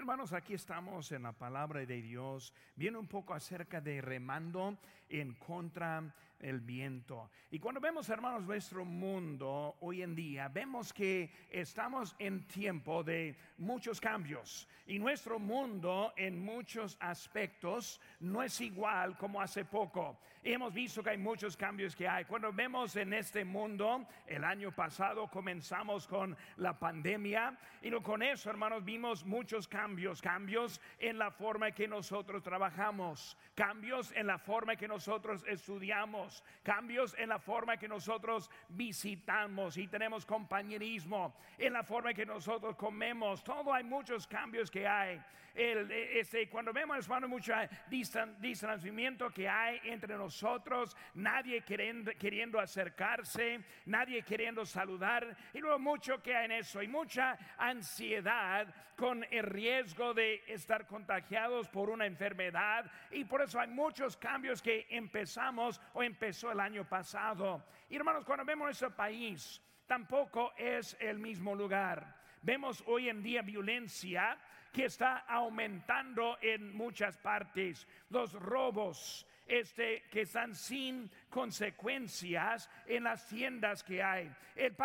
hermanos, aquí estamos en la palabra de Dios, viene un poco acerca de remando en contra el viento. Y cuando vemos, hermanos, nuestro mundo hoy en día, vemos que estamos en tiempo de muchos cambios. Y nuestro mundo en muchos aspectos no es igual como hace poco. Y hemos visto que hay muchos cambios que hay. Cuando vemos en este mundo, el año pasado comenzamos con la pandemia y con eso, hermanos, vimos muchos cambios. Cambios en la forma que nosotros trabajamos. Cambios en la forma que nosotros estudiamos cambios en la forma que nosotros visitamos y tenemos compañerismo, en la forma que nosotros comemos. Todo hay muchos cambios que hay. El, este, cuando vemos, hermano, mucho distanciamiento que hay entre nosotros, nadie queriendo, queriendo acercarse, nadie queriendo saludar, y luego mucho que hay en eso, y mucha ansiedad con el riesgo de estar contagiados por una enfermedad, y por eso hay muchos cambios que empezamos o empezó el año pasado. Y hermanos, cuando vemos nuestro país, tampoco es el mismo lugar. Vemos hoy en día violencia que está aumentando en muchas partes. Los robos este, que están sin consecuencias en las tiendas que hay. El,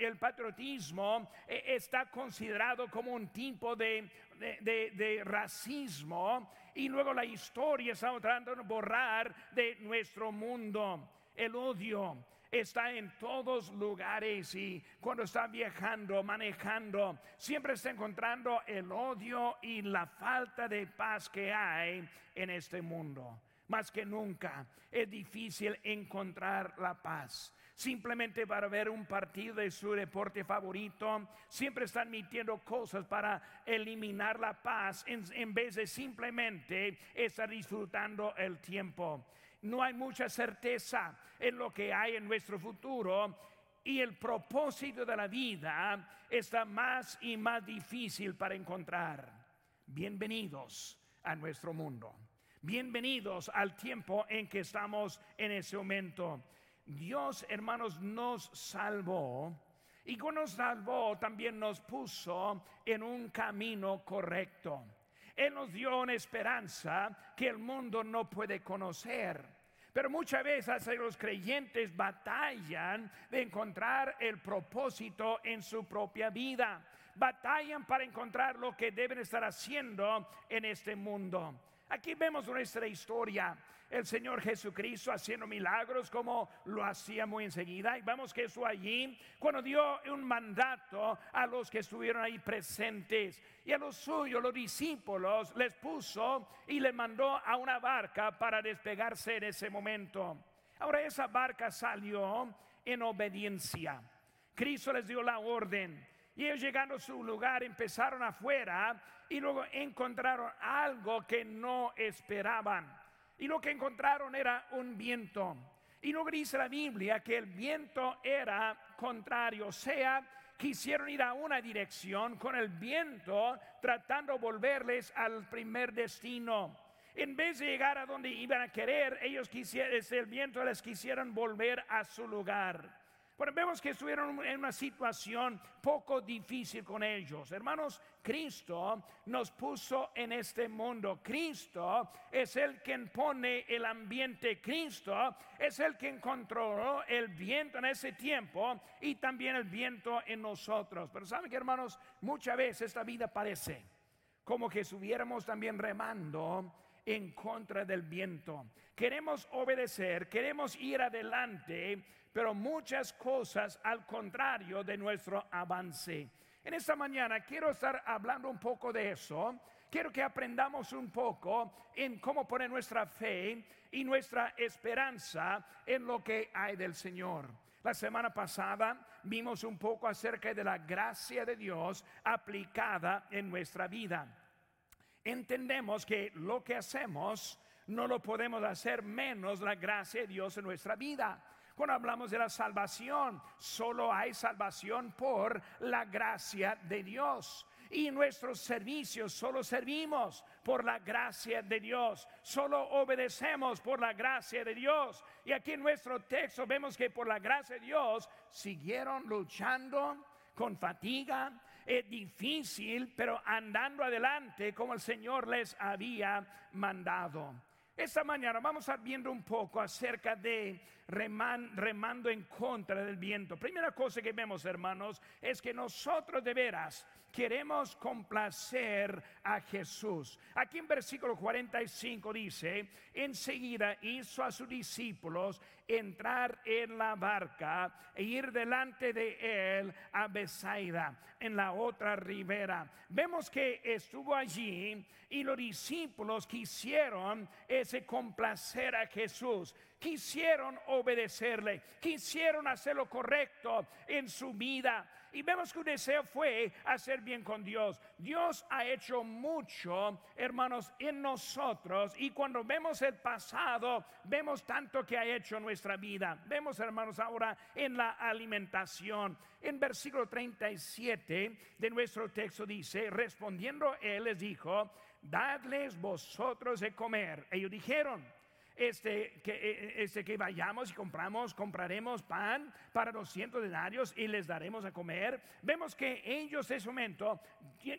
el patriotismo eh, está considerado como un tipo de, de, racismo y luego la historia está tratando de borrar de nuestro mundo. El odio está en todos lugares y cuando está viajando, manejando, siempre está encontrando el odio y la falta de paz que hay en este mundo. Más que nunca es difícil encontrar la paz. Simplemente para ver un partido de su deporte favorito, siempre están metiendo cosas para eliminar la paz en, vez de simplemente estar disfrutando el tiempo. No hay mucha certeza en lo que hay en nuestro futuro y el propósito de la vida está más y más difícil para encontrar. Bienvenidos a nuestro mundo. Bienvenidos al tiempo en que estamos en ese momento. Dios, hermanos, nos salvó y cuando nos salvó también nos puso en un camino correcto. Él nos dio una esperanza que el mundo no puede conocer. Pero muchas veces los creyentes batallan de encontrar el propósito en su propia vida. Batallan para encontrar lo que deben estar haciendo en este mundo. Aquí vemos nuestra historia, el Señor Jesucristo haciendo milagros como lo hacía muy enseguida. Y vemos que eso allí, cuando dio un mandato a los que estuvieron ahí presentes y a los suyos, los discípulos, les puso y le mandó a una barca para despegarse en ese momento. Ahora esa barca salió en obediencia. Cristo les dio la orden y ellos llegando a su lugar empezaron afuera y luego encontraron algo que no esperaban. Y lo que encontraron era un viento. Y luego dice la Biblia que el viento era contrario, o sea, quisieron ir a una dirección con el viento tratando de volverles al primer destino. En vez de llegar a donde iban a querer, ellos quisieron, el viento les quisieron volver a su lugar. Bueno, vemos que estuvieron en una situación poco difícil con ellos. Hermanos, Cristo nos puso en este mundo. Cristo es el quien pone el ambiente. Cristo es el quien controló el viento en ese tiempo y también el viento en nosotros. Pero saben que hermanos, muchas veces esta vida parece como que estuviéramos también remando en contra del viento. Queremos obedecer, queremos ir adelante, pero muchas cosas al contrario de nuestro avance. En esta mañana quiero estar hablando un poco de eso. Quiero que aprendamos un poco en cómo poner nuestra fe y nuestra esperanza en lo que hay del Señor. La semana pasada vimos un poco acerca de la gracia de Dios aplicada en nuestra vida entendemos que lo que hacemos no lo podemos hacer menos la gracia de Dios en nuestra vida. Cuando hablamos de la salvación, solo hay salvación por la gracia de Dios. Y nuestros servicios solo servimos por la gracia de Dios. Solo obedecemos por la gracia de Dios. Y aquí en nuestro texto vemos que por la gracia de Dios siguieron luchando con fatiga, eh, difícil, pero andando adelante como el Señor les había mandado. Esta mañana vamos a viendo un poco acerca de remando en contra del viento. Primera cosa que vemos, hermanos, es que nosotros de veras queremos complacer a Jesús. Aquí en versículo 45 dice, enseguida hizo a sus discípulos entrar en la barca e ir delante de él a Besaida, en la otra ribera. Vemos que estuvo allí y los discípulos quisieron ese complacer a Jesús quisieron obedecerle, quisieron hacer lo correcto en su vida. Y vemos que un deseo fue hacer bien con Dios. Dios ha hecho mucho, hermanos, en nosotros. Y cuando vemos el pasado, vemos tanto que ha hecho en nuestra vida. Vemos, hermanos, ahora en la alimentación. En versículo 37 de nuestro texto dice, respondiendo él les dijo, dadles vosotros de comer. Ellos dijeron, este que, e, e, este, que vayamos y compramos, compraremos pan para los cientos denarios y les daremos a comer. Vemos que ellos en ese momento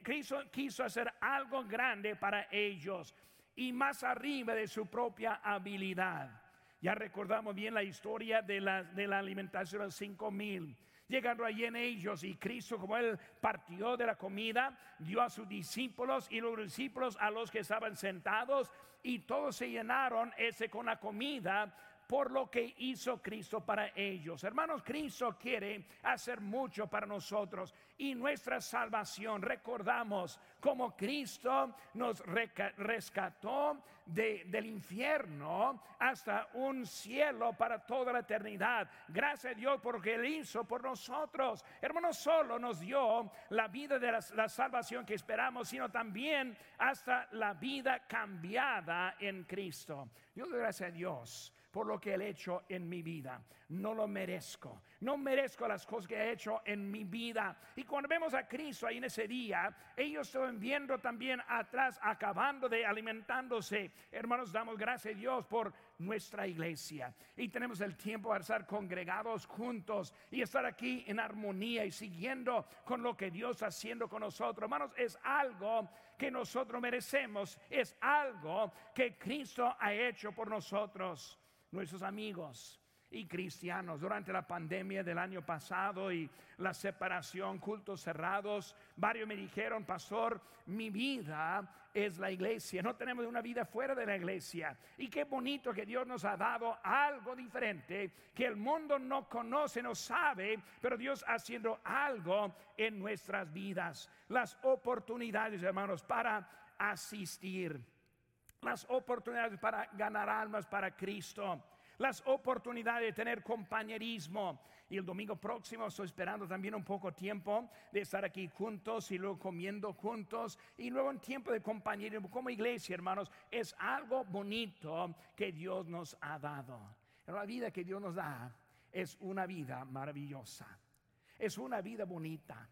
quiso, quiso hacer algo grande para ellos y más arriba de su propia habilidad. Ya recordamos bien la historia de la, de la alimentación de los cinco mil llegando allí en ellos y Cristo como él partió de la comida, dio a sus discípulos y los discípulos a los que estaban sentados y todos se llenaron ese con la comida por lo que hizo Cristo para ellos. Hermanos, Cristo quiere hacer mucho para nosotros y nuestra salvación. Recordamos cómo Cristo nos rescató del infierno hasta un cielo para toda la eternidad. Gracias a Dios porque Él hizo por nosotros. Hermanos, solo nos dio la vida de la, la salvación que esperamos, sino también hasta la vida cambiada en Cristo. Yo doy gracias a Dios por lo que ha hecho en mi vida. No lo merezco. No merezco las cosas que ha hecho en mi vida. Y cuando vemos a Cristo ahí en ese día, ellos estaban viendo también atrás, acabando de alimentándose. Hermanos, damos gracias a Dios por nuestra iglesia. Y tenemos el tiempo de estar congregados juntos y estar aquí en armonía y siguiendo con lo que Dios está haciendo con nosotros. Hermanos, es algo que nosotros merecemos. Es algo que Cristo ha hecho por nosotros nuestros amigos y cristianos durante la pandemia del año pasado y la separación, cultos cerrados. Varios me dijeron, pastor, mi vida es la iglesia, no tenemos una vida fuera de la iglesia. Y qué bonito que Dios nos ha dado algo diferente que el mundo no conoce, no sabe, pero Dios haciendo algo en nuestras vidas. Las oportunidades, hermanos, para asistir las oportunidades para ganar almas para Cristo, las oportunidades de tener compañerismo. Y el domingo próximo estoy esperando también un poco tiempo de estar aquí juntos y luego comiendo juntos y luego un tiempo de compañerismo como iglesia, hermanos. Es algo bonito que Dios nos ha dado. La vida que Dios nos da es una vida maravillosa. Es una vida bonita.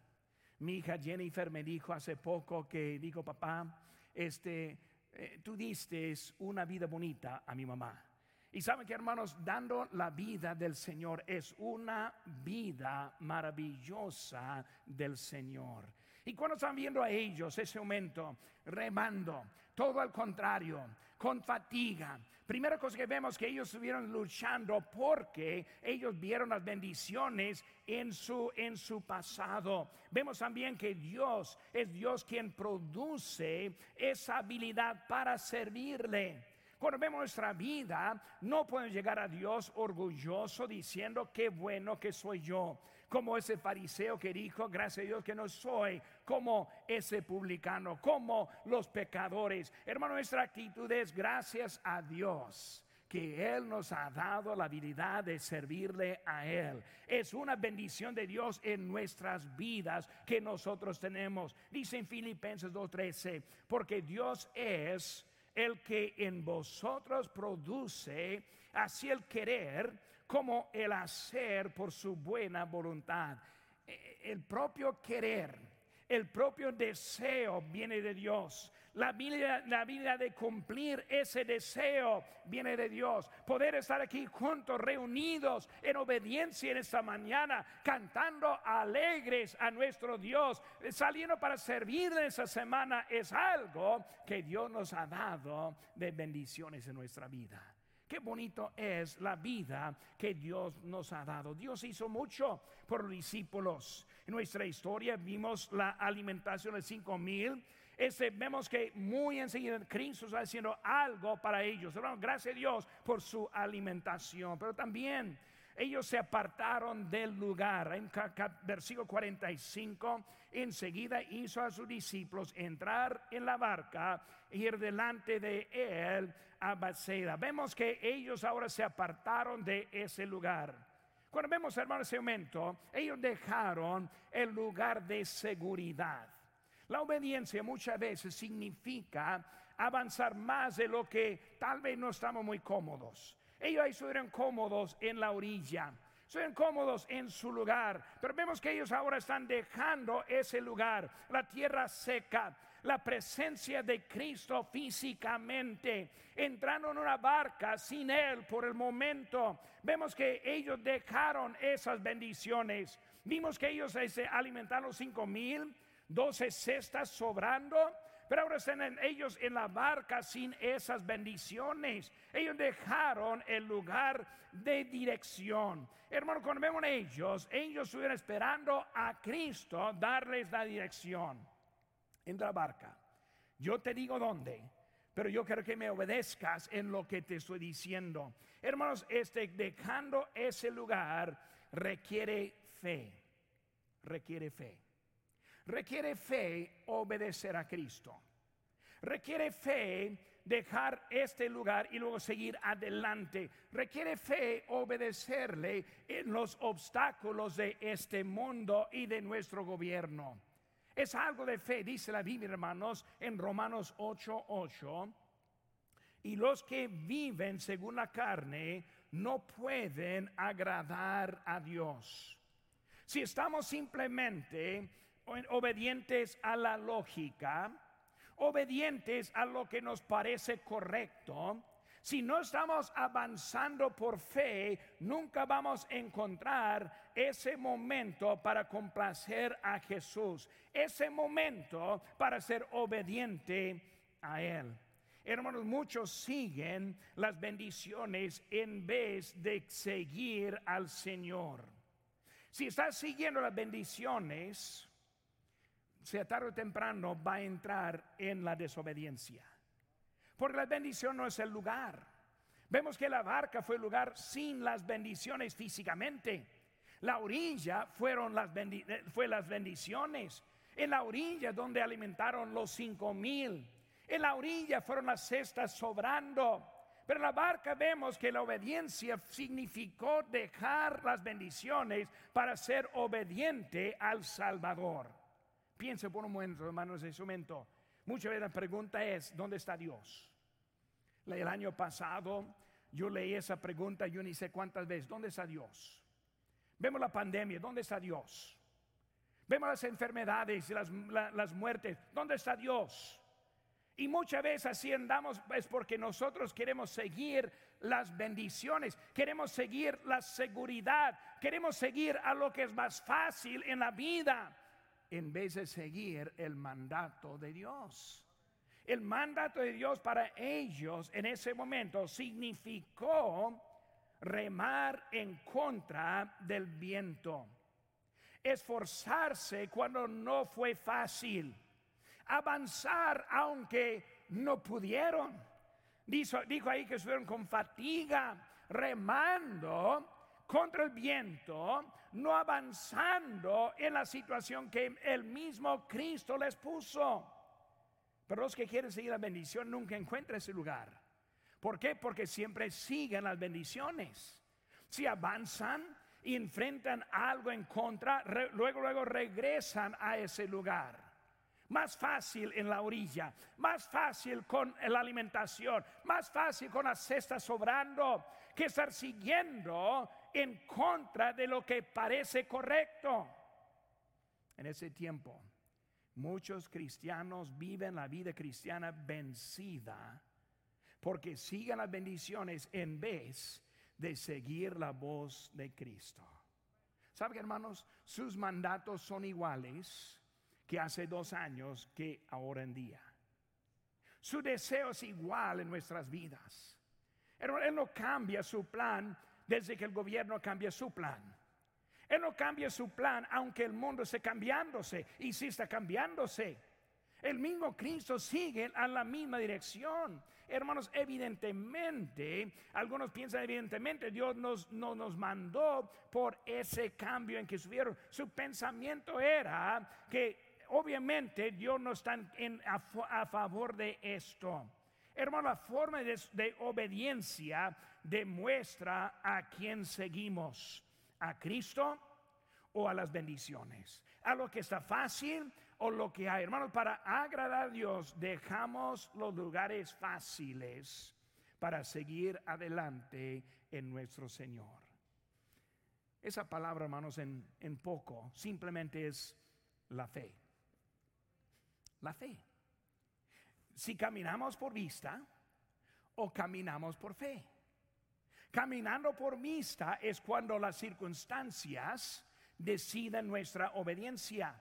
Mi hija Jennifer me dijo hace poco que dijo, papá, este, eh, tú diste una vida bonita a mi mamá. Y saben que hermanos, dando la vida del Señor es una vida maravillosa del Señor. Y cuando están viendo a ellos ese momento remando, todo al contrario, con fatiga. Primera cosa que vemos que ellos estuvieron luchando porque ellos vieron las bendiciones en su, en su pasado. Vemos también que Dios es Dios quien produce esa habilidad para servirle. Cuando vemos nuestra vida, no podemos llegar a Dios orgulloso diciendo qué bueno que soy yo como ese fariseo que dijo, gracias a Dios que no soy como ese publicano, como los pecadores. Hermano, nuestra actitud es gracias a Dios que Él nos ha dado la habilidad de servirle a Él. Es una bendición de Dios en nuestras vidas que nosotros tenemos. Dice en Filipenses 2.13, porque Dios es el que en vosotros produce así el querer como el hacer por su buena voluntad. E, el propio querer, el propio deseo viene de Dios. La vida, la de cumplir ese deseo viene de Dios. Poder estar aquí juntos, reunidos en obediencia en esta mañana, cantando alegres a nuestro Dios, saliendo para servirle esa semana, es algo que Dios nos ha dado de bendiciones en nuestra vida. Qué bonito es la vida que Dios nos ha dado. Dios hizo mucho por los discípulos. En nuestra historia vimos la alimentación de cinco mil este, vemos que muy enseguida Cristo está haciendo algo para ellos. gracias a Dios por su alimentación, pero también ellos se apartaron del lugar. En versículo 45, enseguida hizo a sus discípulos entrar en la barca e ir delante de él a Bethsaida. Vemos que ellos ahora se apartaron de ese lugar. Cuando vemos, hermanos, ese momento, ellos dejaron el lugar de seguridad. La obediencia muchas veces significa avanzar más de lo que tal vez no estamos muy cómodos. Ellos ahí estuvieron cómodos en la orilla, estuvieron cómodos en su lugar, pero vemos que ellos ahora están dejando ese lugar, la tierra seca, la presencia de Cristo físicamente, entrando en una barca sin Él por el momento. Vemos que ellos dejaron esas bendiciones. Vimos que ellos se alimentaron cinco mil, doce cestas sobrando. Pero ahora están ellos en la barca sin esas bendiciones. Ellos dejaron el lugar de dirección. Hermano, cuando vemos ellos, ellos estuvieron esperando a Cristo darles la dirección. En la barca. Yo te digo dónde, pero yo quiero que me obedezcas en lo que te estoy diciendo. Hermanos, este dejando ese lugar requiere fe. Requiere fe. Requiere fe obedecer a Cristo. Requiere fe dejar este lugar y luego seguir adelante. Requiere fe obedecerle en los obstáculos de este mundo y de nuestro gobierno. Es algo de fe, dice la Biblia, hermanos, en Romanos 8:8. Y los que viven según la carne no pueden agradar a Dios. Si estamos simplemente obedientes a la lógica, obedientes a lo que nos parece correcto, si no estamos avanzando por fe, nunca vamos a encontrar ese momento para complacer a Jesús, ese momento para ser obediente a Él. Hermanos, muchos siguen las bendiciones en vez de seguir al Señor. Si estás siguiendo las bendiciones, sea tarde o temprano va a entrar en la desobediencia. Porque la bendición no es el lugar. Vemos que la barca fue el lugar sin las bendiciones físicamente. La orilla fueron las eh, fue las bendiciones. En la orilla donde alimentaron los cinco mil. En la orilla fueron las cestas sobrando. Pero en la barca vemos que la obediencia significó dejar las bendiciones para ser obediente al Salvador. Piense por un momento, hermanos, en ese momento. Muchas veces la pregunta es, ¿dónde está Dios? El año pasado yo leí esa pregunta, yo ni sé cuántas veces, ¿dónde está Dios? Vemos la pandemia, ¿dónde está Dios? Vemos las enfermedades y las, las muertes, ¿dónde está Dios? Y muchas veces así andamos es porque nosotros queremos seguir las bendiciones, queremos seguir la seguridad, queremos seguir a lo que es más fácil en la vida en vez de seguir el mandato de Dios. El mandato de Dios para ellos en ese momento significó remar en contra del viento, esforzarse cuando no fue fácil, avanzar aunque no pudieron. Dijo, dijo ahí que estuvieron con fatiga, remando contra el viento, no avanzando en la situación que el mismo Cristo les puso. Pero los que quieren seguir la bendición nunca encuentran ese lugar. ¿Por qué? Porque siempre siguen las bendiciones. Si avanzan y enfrentan algo en contra, luego, luego regresan a ese lugar. Más fácil en la orilla, más fácil con la alimentación, más fácil con las cestas sobrando, que estar siguiendo en contra de lo que parece correcto. En ese tiempo Muchos cristianos viven la vida cristiana vencida porque siguen las bendiciones en vez de seguir la voz de Cristo. ¿Saben, hermanos? Sus mandatos son iguales que hace dos años que ahora en día. Su deseo es igual en nuestras vidas. Él no cambia su plan desde que el gobierno cambia su plan. Él no cambia su plan aunque el mundo esté cambiándose y si está cambiándose. El mismo Cristo sigue a la misma dirección. Hermanos, evidentemente, algunos piensan evidentemente, Dios nos, no nos mandó por ese cambio en que subieron. Su pensamiento era que obviamente Dios no está a, favor de esto. Hermano, la forma de, obediencia demuestra a quién seguimos a Cristo o a las bendiciones, a lo que está fácil o lo que hay. Hermanos, para agradar a Dios dejamos los lugares fáciles para seguir adelante en nuestro Señor. Esa palabra, hermanos, en poco simplemente es la fe. La fe. Si caminamos por vista o caminamos por fe. Caminando por vista es cuando las circunstancias deciden nuestra obediencia.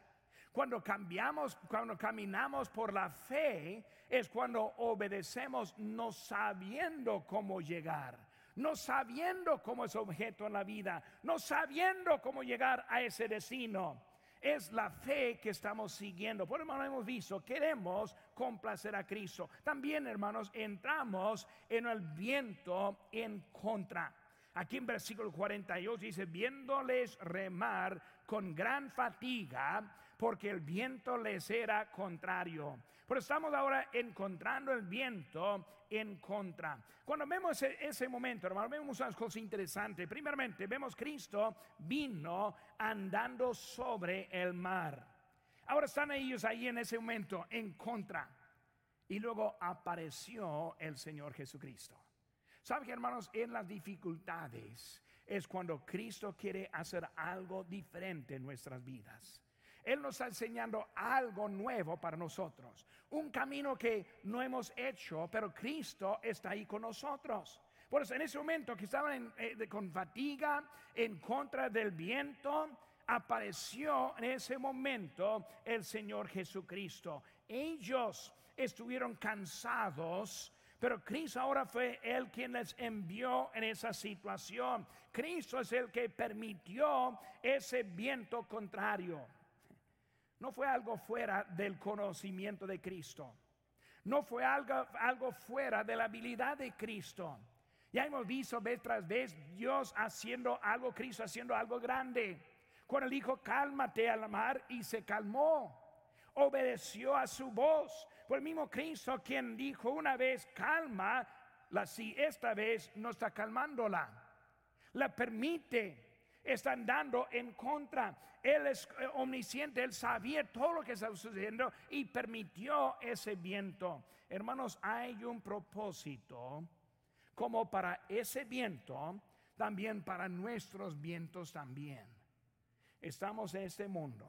Cuando cambiamos, cuando caminamos por la fe, es cuando obedecemos no sabiendo cómo llegar, no sabiendo cómo es objeto en la vida, no sabiendo cómo llegar a ese destino es la fe que estamos siguiendo. Por hermano, hemos visto, queremos complacer a Cristo. También, hermanos, entramos en el viento en contra. Aquí en versículo 42 dice, viéndoles remar con gran fatiga, porque el viento les era contrario. Pero estamos ahora encontrando el viento en contra. Cuando vemos ese, momento, hermano, vemos unas cosas interesantes. Primeramente, vemos Cristo vino andando sobre el mar. Ahora están ellos ahí en ese momento en contra. Y luego apareció el Señor Jesucristo. ¿Saben que hermanos? En las dificultades es cuando Cristo quiere hacer algo diferente en nuestras vidas. Él nos está enseñando algo nuevo para nosotros. Un camino que no hemos hecho, pero Cristo está ahí con nosotros. Por eso en ese momento que estaban eh, con fatiga, en contra del viento, apareció en ese momento el Señor Jesucristo. Ellos estuvieron cansados pero Cristo ahora fue el quien les envió en esa situación. Cristo es el que permitió ese viento contrario. No fue algo fuera del conocimiento de Cristo. No fue algo, algo fuera de la habilidad de Cristo. Ya hemos visto vez tras vez Dios haciendo algo, Cristo haciendo algo grande. Cuando el dijo, cálmate al mar y se calmó obedeció a su voz. Por el mismo Cristo quien dijo una vez, calma, la si esta vez no está calmándola. La permite, está andando en contra. Él es eh, omnisciente, él sabía todo lo que estaba sucediendo y permitió ese viento. Hermanos, hay un propósito como para ese viento, también para nuestros vientos también. Estamos en este mundo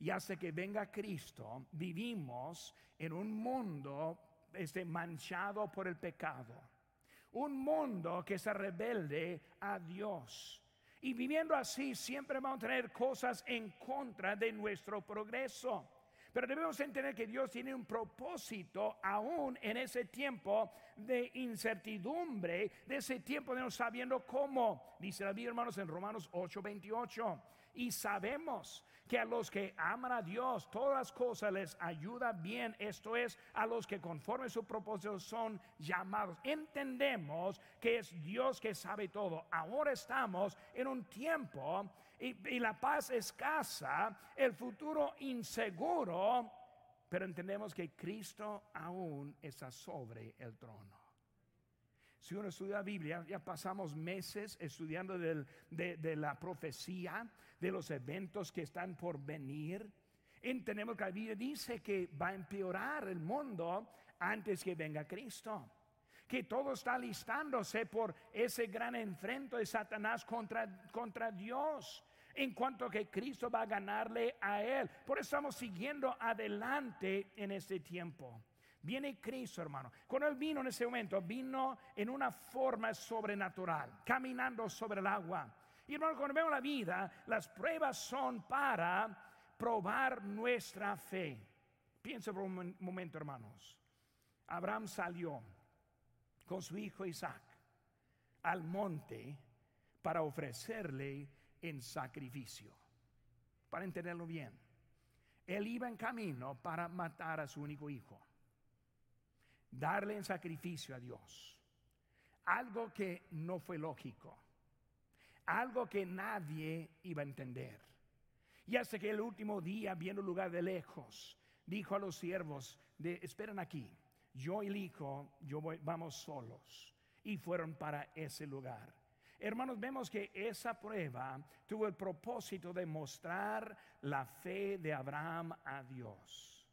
y hasta que venga Cristo, vivimos en un mundo este, manchado por el pecado. Un mundo que se rebelde a Dios. Y viviendo así siempre vamos a tener cosas en contra de nuestro progreso. Pero debemos entender que Dios tiene un propósito aún en ese tiempo de incertidumbre, de ese tiempo de no sabiendo cómo. Dice la Biblia, hermanos, en Romanos 8:28. Y sabemos que a los que aman a Dios, todas las cosas les ayuda bien. Esto es, a los que conforme su propósito son llamados. Entendemos que es Dios que sabe todo. Ahora estamos en un tiempo y, la paz escasa, el futuro inseguro, pero entendemos que Cristo aún está sobre el trono. Si uno estudia la Biblia, ya pasamos meses estudiando de, la profecía, de los eventos que están por venir. Entendemos que la Biblia dice que va a empeorar el mundo antes que venga Cristo. Que todo está listándose por ese gran enfrento de Satanás contra, contra Dios. en cuanto que Cristo va a ganarle a él. Por eso estamos siguiendo adelante en este tiempo. Viene Cristo, hermano. Cuando Él vino en ese momento, vino en una forma sobrenatural, caminando sobre el agua. Y hermano, cuando vemos la vida, las pruebas son para probar nuestra fe. Piensa por un momento, hermanos. Abraham salió con su hijo Isaac al monte para ofrecerle en sacrificio. Para entenderlo bien, él iba en camino para matar a su único hijo darle en sacrificio a Dios. Algo que no fue lógico. Algo que nadie iba a entender. Y hasta que el último día, viendo lugar de lejos, dijo a los siervos, de, esperen aquí, yo y el hijo, yo voy, vamos solos. Y fueron para ese lugar. Hermanos, vemos que esa prueba tuvo el propósito de mostrar la fe de Abraham a Dios.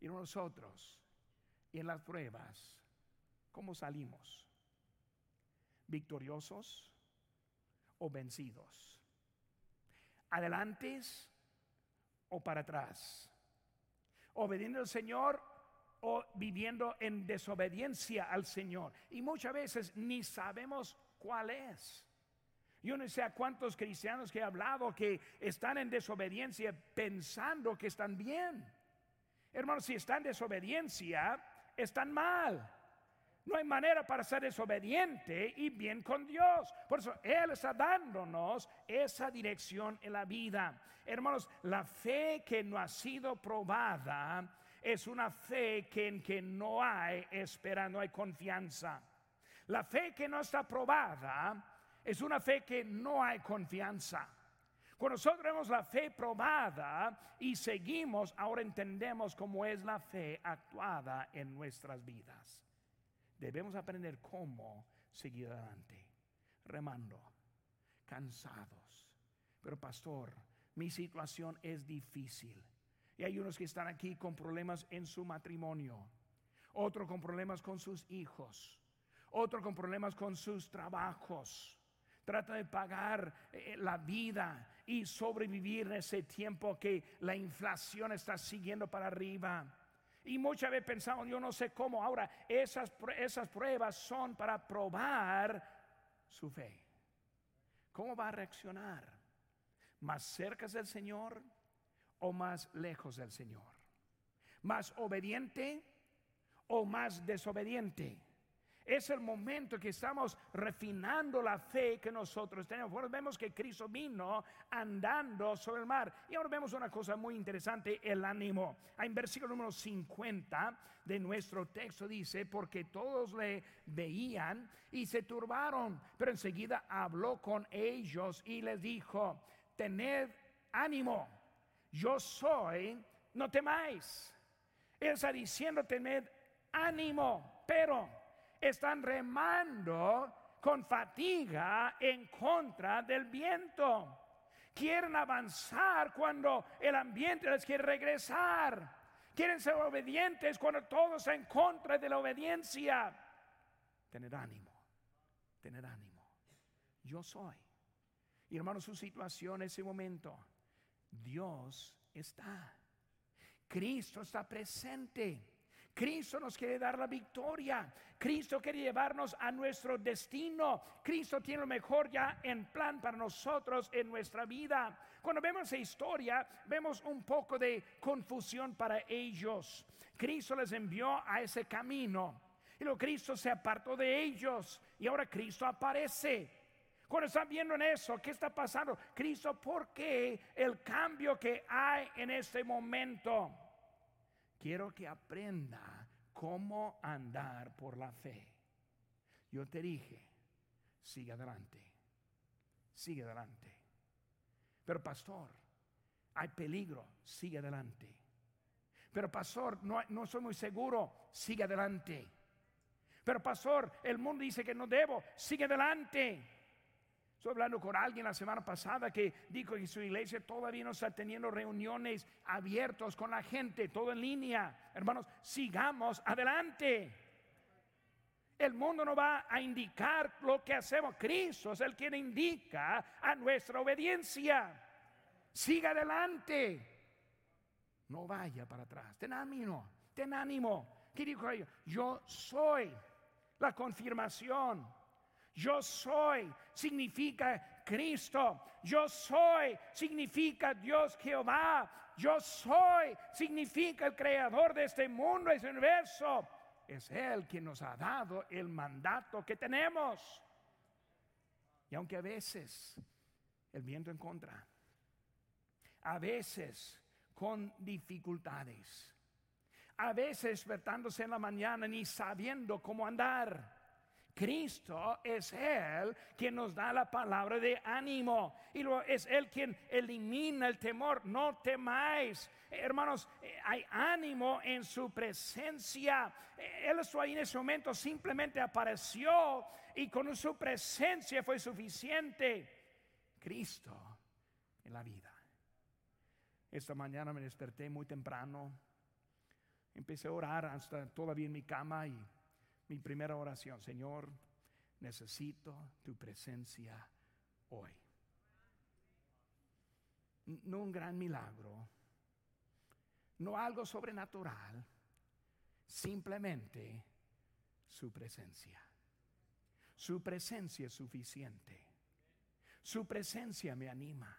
Y nosotros, en las pruebas, ¿cómo salimos? ¿Victoriosos o vencidos? ¿Adelantes o para atrás? ¿Obediendo al Señor o viviendo en desobediencia al Señor? Y muchas veces ni sabemos cuál es. Yo no sé a cuántos cristianos que he hablado que están en desobediencia pensando que están bien. Hermanos, si están en desobediencia, están mal. No hay manera para ser desobediente y bien con Dios. Por eso Él está dándonos esa dirección en la vida. Hermanos, la fe que no ha sido probada es una fe que en que no hay esperanza, no hay confianza. La fe que no está probada es una fe que no hay confianza. Cuando nosotros tenemos la fe probada y seguimos, ahora entendemos cómo es la fe actuada en nuestras vidas. Debemos aprender cómo seguir adelante, remando, cansados. Pero pastor, mi situación es difícil. Y hay unos que están aquí con problemas en su matrimonio, otro con problemas con sus hijos, otro con problemas con sus trabajos trata de pagar eh, la vida y sobrevivir en ese tiempo que la inflación está siguiendo para arriba. Y muchas veces pensamos, yo no sé cómo. Ahora, esas, esas pruebas son para probar su fe. ¿Cómo va a reaccionar? ¿Más cerca del Señor o más lejos del Señor? ¿Más obediente o más desobediente? Es el momento que estamos refinando la fe que nosotros tenemos. Vemos que Cristo vino andando sobre el mar. Y ahora vemos una cosa muy interesante, el ánimo. En versículo número 50 de nuestro texto dice, porque todos le veían y se turbaron, pero enseguida habló con ellos y les dijo, tened ánimo, yo soy, no temáis. Él está diciendo, tened ánimo, pero están remando con fatiga en contra del viento. Quieren avanzar cuando el ambiente les quiere regresar. Quieren ser obedientes cuando todo está en contra de la obediencia. Tener ánimo, tener ánimo. Yo soy. Y hermano, su situación en ese momento, Dios está. Cristo está presente. Cristo nos quiere dar la victoria. Cristo quiere llevarnos a nuestro destino. Cristo tiene lo mejor ya en plan para nosotros en nuestra vida. Cuando vemos esa historia, vemos un poco de confusión para ellos. Cristo les envió a ese camino. Y luego Cristo se apartó de ellos. Y ahora Cristo aparece. Cuando están viendo en eso, ¿qué está pasando? Cristo, ¿por qué el cambio que hay en este momento? Quiero que aprenda cómo andar por la fe. Yo te dije, sigue adelante, sigue adelante. Pero pastor, hay peligro, sigue adelante. Pero pastor, no, no soy muy seguro, sigue adelante. Pero pastor, el mundo dice que no debo, sigue adelante. Estoy hablando con alguien la semana pasada que dijo que su iglesia todavía no está teniendo reuniones abiertas con la gente, todo en línea. Hermanos, sigamos adelante. El mundo no va a indicar lo que hacemos. Cristo es el quien indica a nuestra obediencia. Siga adelante. No vaya para atrás. Ten ánimo. Ten ánimo. ¿Qué dijo yo? Yo soy la confirmación. Yo soy significa Cristo. Yo soy significa Dios Jehová. Yo soy significa el creador de este mundo, este universo es Él quien nos ha dado el mandato que tenemos. Y aunque a veces el viento en contra, a veces con dificultades, a veces despertándose en la mañana ni sabiendo cómo andar, Cristo es Él quien nos da la palabra de ánimo y es Él quien elimina el temor. No temáis. Hermanos, eh, hay ánimo en su presencia. Él estuvo ahí en ese momento, simplemente apareció y con su presencia fue suficiente. Cristo en la vida. Esta mañana me desperté muy temprano. Empecé a orar hasta todavía en mi cama y mi primera oración, Señor, necesito tu presencia hoy. No un gran milagro, no algo sobrenatural, simplemente su presencia. Su presencia es suficiente. Su presencia me anima.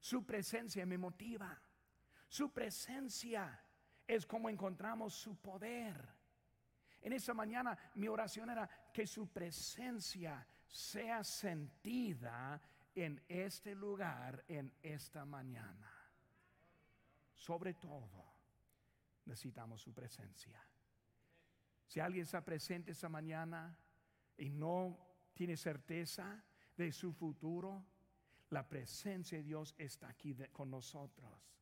Su presencia me motiva. Su presencia es como encontramos su poder. En esa mañana mi oración era que su presencia sea sentida en este lugar, en esta mañana. Sobre todo, necesitamos su presencia. Si alguien está presente esta mañana y no tiene certeza de su futuro, la presencia de Dios está aquí con nosotros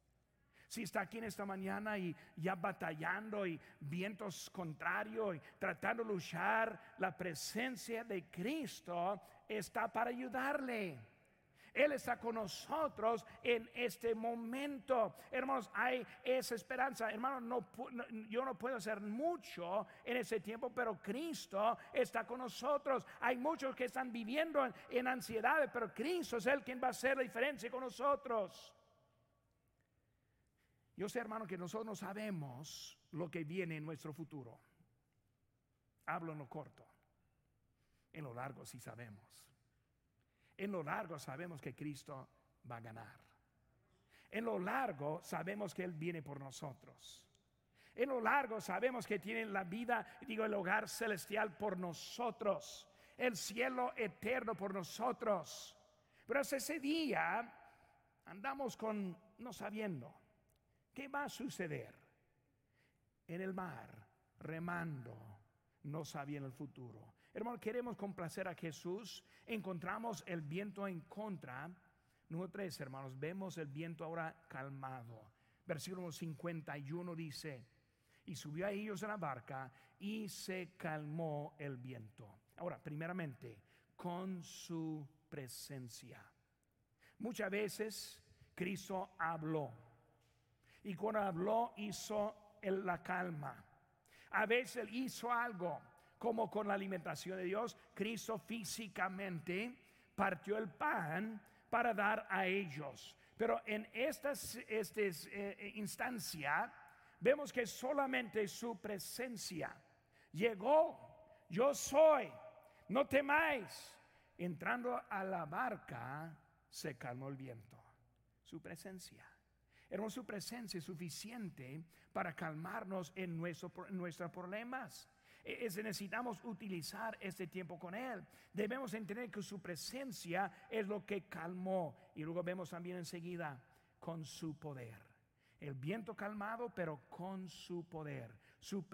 si está aquí en esta mañana y ya batallando y vientos contrarios y tratando de luchar, la presencia de Cristo está para ayudarle. Él está con nosotros en este momento. Hermanos, hay esa esperanza. Hermanos, no, yo no puedo hacer mucho en ese tiempo, pero Cristo está con nosotros. Hay muchos que están viviendo en, en ansiedad, pero Cristo es el quien va a hacer la diferencia con nosotros. Yo sé, hermano, que nosotros no sabemos lo que viene en nuestro futuro. Hablo en lo corto. En lo largo sí sabemos. En lo largo sabemos que Cristo va a ganar. En lo largo sabemos que Él viene por nosotros. En lo largo sabemos que tiene la vida, digo, el hogar celestial por nosotros. El cielo eterno por nosotros. Pero ese día andamos con no sabiendo. ¿Qué va a suceder? En el mar, remando, no sabía el futuro. Hermano, queremos complacer a Jesús. Encontramos el viento en contra. Número tres, hermanos, vemos el viento ahora calmado. Versículo 51 dice, y subió a ellos a la barca y se calmó el viento. Ahora, primeramente, con su presencia. Muchas veces Cristo habló y cuando habló hizo la calma. A veces hizo algo, como con la alimentación de Dios, Cristo físicamente partió el pan para dar a ellos. Pero en esta, este, eh, instancia vemos que solamente su presencia llegó, yo soy, no temáis. Entrando a la barca se calmó el viento, su presencia. Hermano, su presencia es suficiente para calmarnos en, nuestros problemas. E, es, necesitamos utilizar este tiempo con Él. Debemos entender que su presencia es lo que calmó. Y luego vemos también enseguida con su poder. El viento calmado, pero con su poder. Su,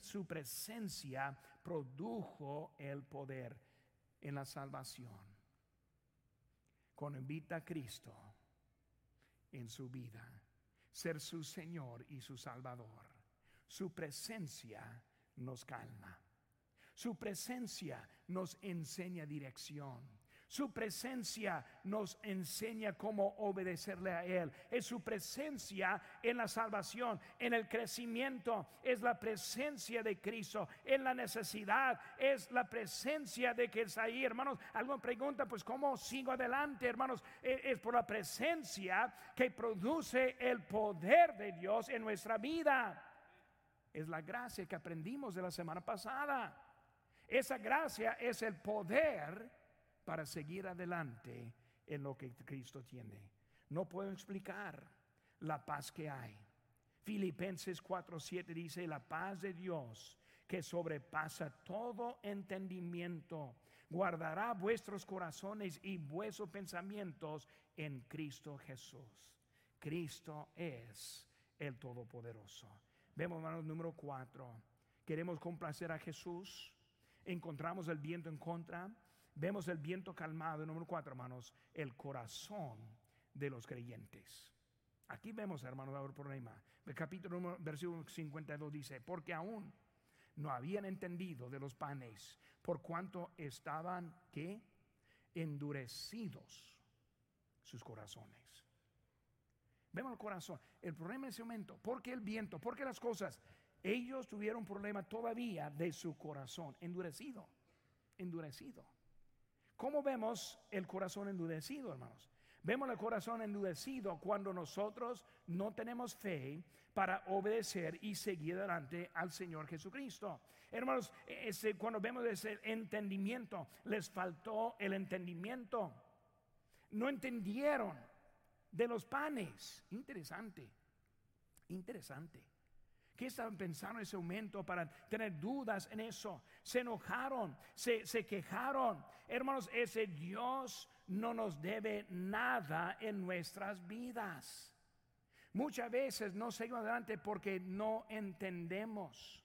su presencia produjo el poder en la salvación. Cuando invita a Cristo en su vida, ser su Señor y su Salvador. Su presencia nos calma. Su presencia nos enseña dirección. Su presencia nos enseña cómo obedecerle a Él. Es su presencia en la salvación, en el crecimiento. Es la presencia de Cristo. En la necesidad es la presencia de que es ahí. Hermanos, alguna pregunta, pues ¿cómo sigo adelante, hermanos? E, es por la presencia que produce el poder de Dios en nuestra vida. Es la gracia que aprendimos de la semana pasada. Esa gracia es el poder para seguir adelante en lo que Cristo tiene. No puedo explicar la paz que hay. Filipenses 4:7 dice, la paz de Dios que sobrepasa todo entendimiento, guardará vuestros corazones y vuestros pensamientos en Cristo Jesús. Cristo es el Todopoderoso. Vemos, hermanos, número 4. Queremos complacer a Jesús. Encontramos el viento en contra Vemos el viento calmado, número cuatro, hermanos, el corazón de los creyentes. Aquí vemos, hermanos, el problema. El capítulo, versículo 52 dice, porque aún no habían entendido de los panes, por cuanto estaban, ¿qué? Endurecidos sus corazones. Vemos el corazón. El problema en ese momento, ¿por qué el viento? ¿Por qué las cosas? Ellos tuvieron un problema todavía de su corazón, endurecido, endurecido. ¿Cómo vemos el corazón endurecido, hermanos? Vemos el corazón endurecido cuando nosotros no tenemos fe para obedecer y seguir adelante al Señor Jesucristo. Hermanos, cuando vemos ese entendimiento, les faltó el entendimiento. No entendieron de los panes. Interesante, interesante. ¿Qué estaban pensando en ese momento para tener dudas en eso? Se enojaron, se, quejaron. Hermanos, ese Dios no nos debe nada en nuestras vidas. Muchas veces no seguimos adelante porque no entendemos.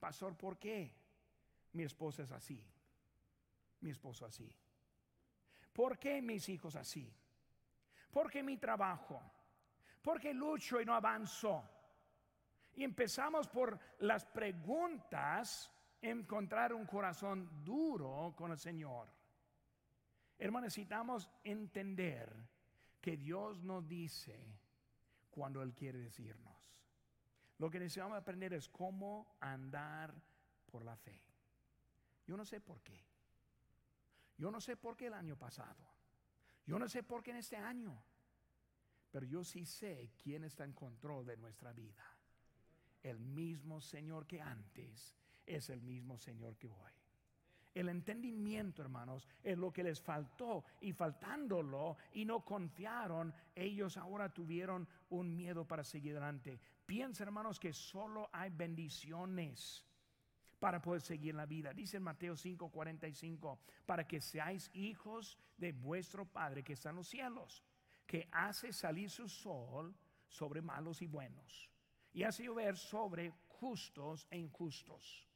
Pastor, ¿por qué? Mi esposa es así. Mi esposo así. ¿Por qué mis hijos así? ¿Por qué mi trabajo? ¿Por qué lucho y no avanzo? Y empezamos por las preguntas, encontrar un corazón duro con el Señor. Hermanos, necesitamos entender que Dios nos dice cuando Él quiere decirnos. Lo que necesitamos aprender es cómo andar por la fe. Yo no sé por qué. Yo no sé por qué el año pasado. Yo no sé por qué en este año. Pero yo sí sé quién está en control de nuestra vida el mismo Señor que antes es el mismo Señor que hoy. El entendimiento, hermanos, es lo que les faltó y faltándolo y no confiaron, ellos ahora tuvieron un miedo para seguir adelante. Piensa, hermanos, que solo hay bendiciones para poder seguir la vida. Dice en Mateo 5:45, para que seáis hijos de vuestro Padre que está en los cielos, que hace salir su sol sobre malos y buenos y hace llover sobre justos e injustos.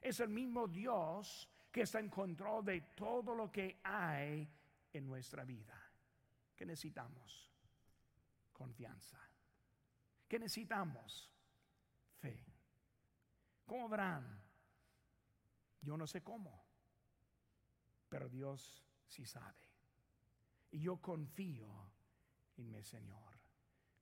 Es el mismo Dios que está en control de todo lo que hay en nuestra vida. ¿Qué necesitamos? Confianza. ¿Qué necesitamos? Fe. ¿Cómo verán? Yo no sé cómo, pero Dios sí sabe. Y yo confío en mi Señor.